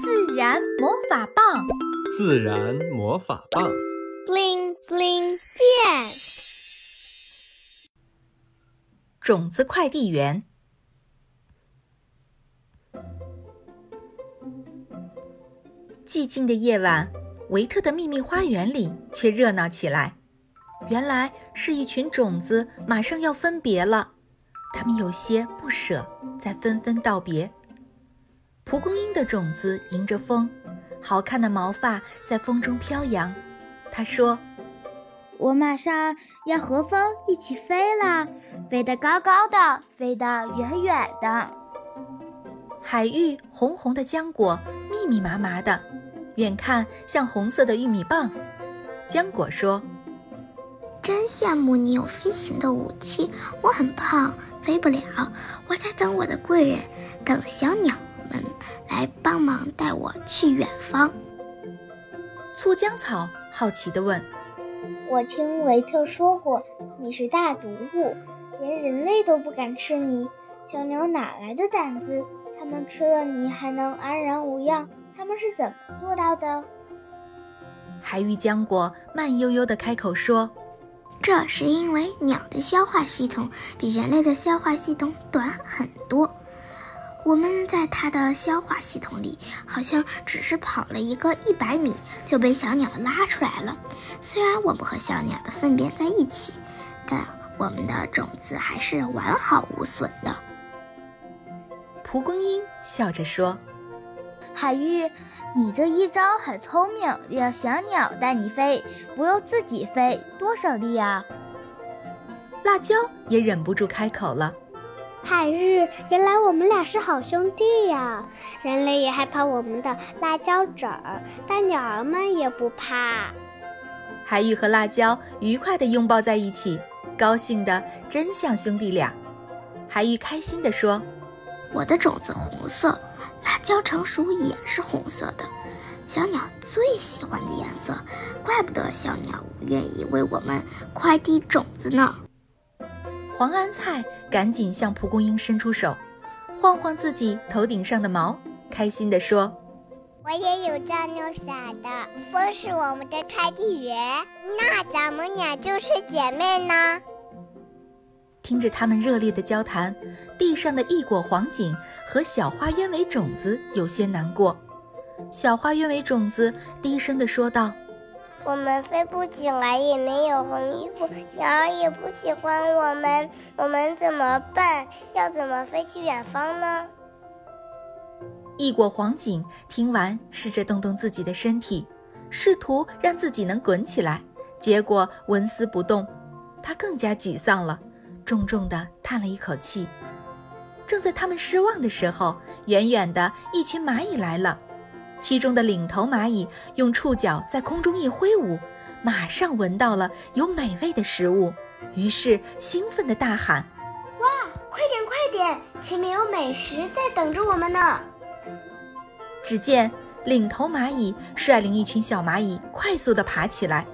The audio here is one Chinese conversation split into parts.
自然魔法棒，自然魔法棒，bling bling 变。种子快递员。寂静的夜晚，维特的秘密花园里却热闹起来。原来是一群种子马上要分别了，他们有些不舍，在纷纷道别。蒲公英的种子迎着风，好看的毛发在风中飘扬。他说：“我马上要和风一起飞了，飞得高高的，飞得远远的。”海芋红红的浆果，密密麻麻的，远看像红色的玉米棒。浆果说。真羡慕你有飞行的武器，我很胖，飞不了。我在等我的贵人，等小鸟们来帮忙带我去远方。醋浆草好奇地问：“我听维特说过，你是大毒物，连人类都不敢吃你。小鸟哪来的胆子？它们吃了你还能安然无恙？它们是怎么做到的？”海芋浆果慢悠悠地开口说。这是因为鸟的消化系统比人类的消化系统短很多，我们在它的消化系统里好像只是跑了一个一百米就被小鸟拉出来了。虽然我们和小鸟的粪便在一起，但我们的种子还是完好无损的。蒲公英笑着说：“海玉。”你这一招很聪明，让小鸟带你飞，不用自己飞，多省力啊！辣椒也忍不住开口了：“海日，原来我们俩是好兄弟呀！人类也害怕我们的辣椒籽儿，但鸟儿们也不怕。”海芋和辣椒愉快地拥抱在一起，高兴的真像兄弟俩。海芋开心地说：“我的种子红色。”辣椒成熟也是红色的，小鸟最喜欢的颜色，怪不得小鸟愿意为我们快递种子呢。黄安菜赶紧向蒲公英伸出手，晃晃自己头顶上的毛，开心地说：“我也有这样想的，风是我们的快递员，那咱们俩就是姐妹呢。”听着他们热烈的交谈，地上的异果黄锦和小花鸢尾种子有些难过。小花鸢尾种子低声地说道：“我们飞不起来，也没有红衣服，鸟儿也不喜欢我们，我们怎么办？要怎么飞去远方呢？”异果黄锦听完，试着动动自己的身体，试图让自己能滚起来，结果纹丝不动，他更加沮丧了。重重地叹了一口气。正在他们失望的时候，远远的一群蚂蚁来了。其中的领头蚂蚁用触角在空中一挥舞，马上闻到了有美味的食物，于是兴奋地大喊：“哇，快点快点，前面有美食在等着我们呢！”只见领头蚂蚁率领一群小蚂蚁快速地爬起来。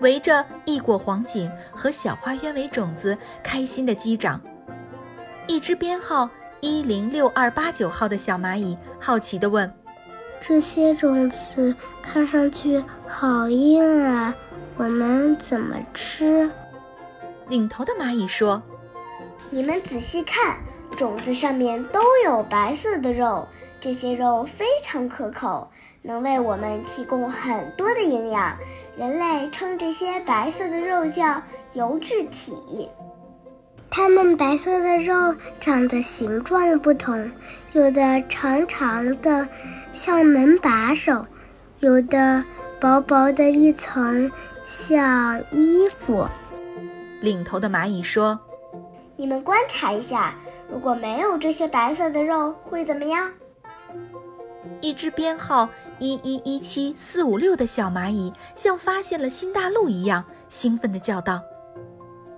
围着异果黄锦和小花鸢尾种子开心地击掌。一只编号一零六二八九号的小蚂蚁好奇地问：“这些种子看上去好硬啊，我们怎么吃？”领头的蚂蚁说：“你们仔细看，种子上面都有白色的肉，这些肉非常可口，能为我们提供很多的营养。”人类称这些白色的肉叫油质体。它们白色的肉长得形状不同，有的长长的像门把手，有的薄薄的一层像衣服。领头的蚂蚁说：“你们观察一下，如果没有这些白色的肉，会怎么样？”一只编号。一一一七四五六的小蚂蚁像发现了新大陆一样，兴奋地叫道：“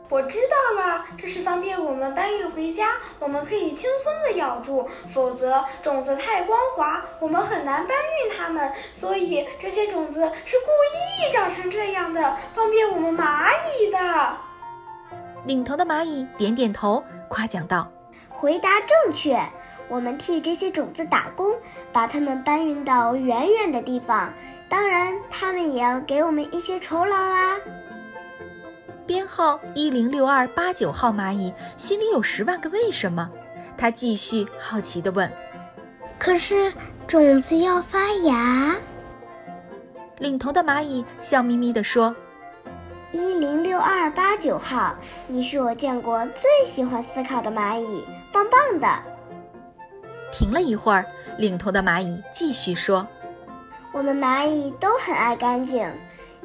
我知道了，这是方便我们搬运回家，我们可以轻松地咬住。否则种子太光滑，我们很难搬运它们。所以这些种子是故意长成这样的，方便我们蚂蚁的。”领头的蚂蚁点点头，夸奖道：“回答正确。”我们替这些种子打工，把它们搬运到远远的地方。当然，他们也要给我们一些酬劳啦。编号一零六二八九号蚂蚁心里有十万个为什么，他继续好奇地问：“可是种子要发芽？”领头的蚂蚁笑眯眯地说：“一零六二八九号，你是我见过最喜欢思考的蚂蚁，棒棒的。”停了一会儿，领头的蚂蚁继续说：“我们蚂蚁都很爱干净。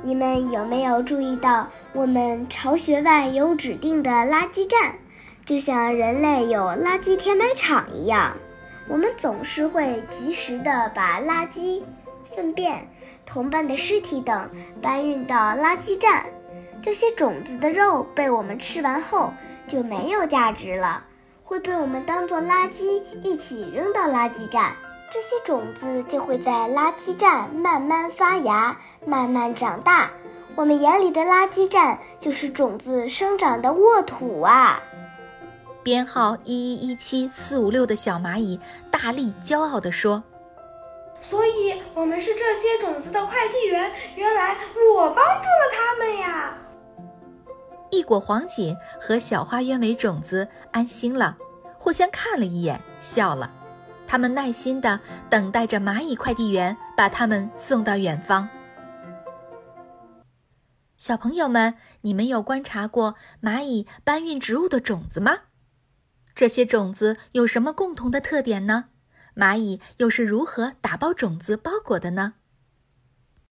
你们有没有注意到，我们巢穴外有指定的垃圾站，就像人类有垃圾填埋场一样？我们总是会及时的把垃圾、粪便、同伴的尸体等搬运到垃圾站。这些种子的肉被我们吃完后就没有价值了。”会被我们当做垃圾一起扔到垃圾站，这些种子就会在垃圾站慢慢发芽，慢慢长大。我们眼里的垃圾站就是种子生长的沃土啊！编号一一一七四五六的小蚂蚁大力骄傲地说：“所以，我们是这些种子的快递员。原来我帮助了他们呀！”一果黄锦和小花鸢尾种子安心了，互相看了一眼，笑了。他们耐心地等待着蚂蚁快递员把它们送到远方。小朋友们，你们有观察过蚂蚁搬运植物的种子吗？这些种子有什么共同的特点呢？蚂蚁又是如何打包种子包裹的呢？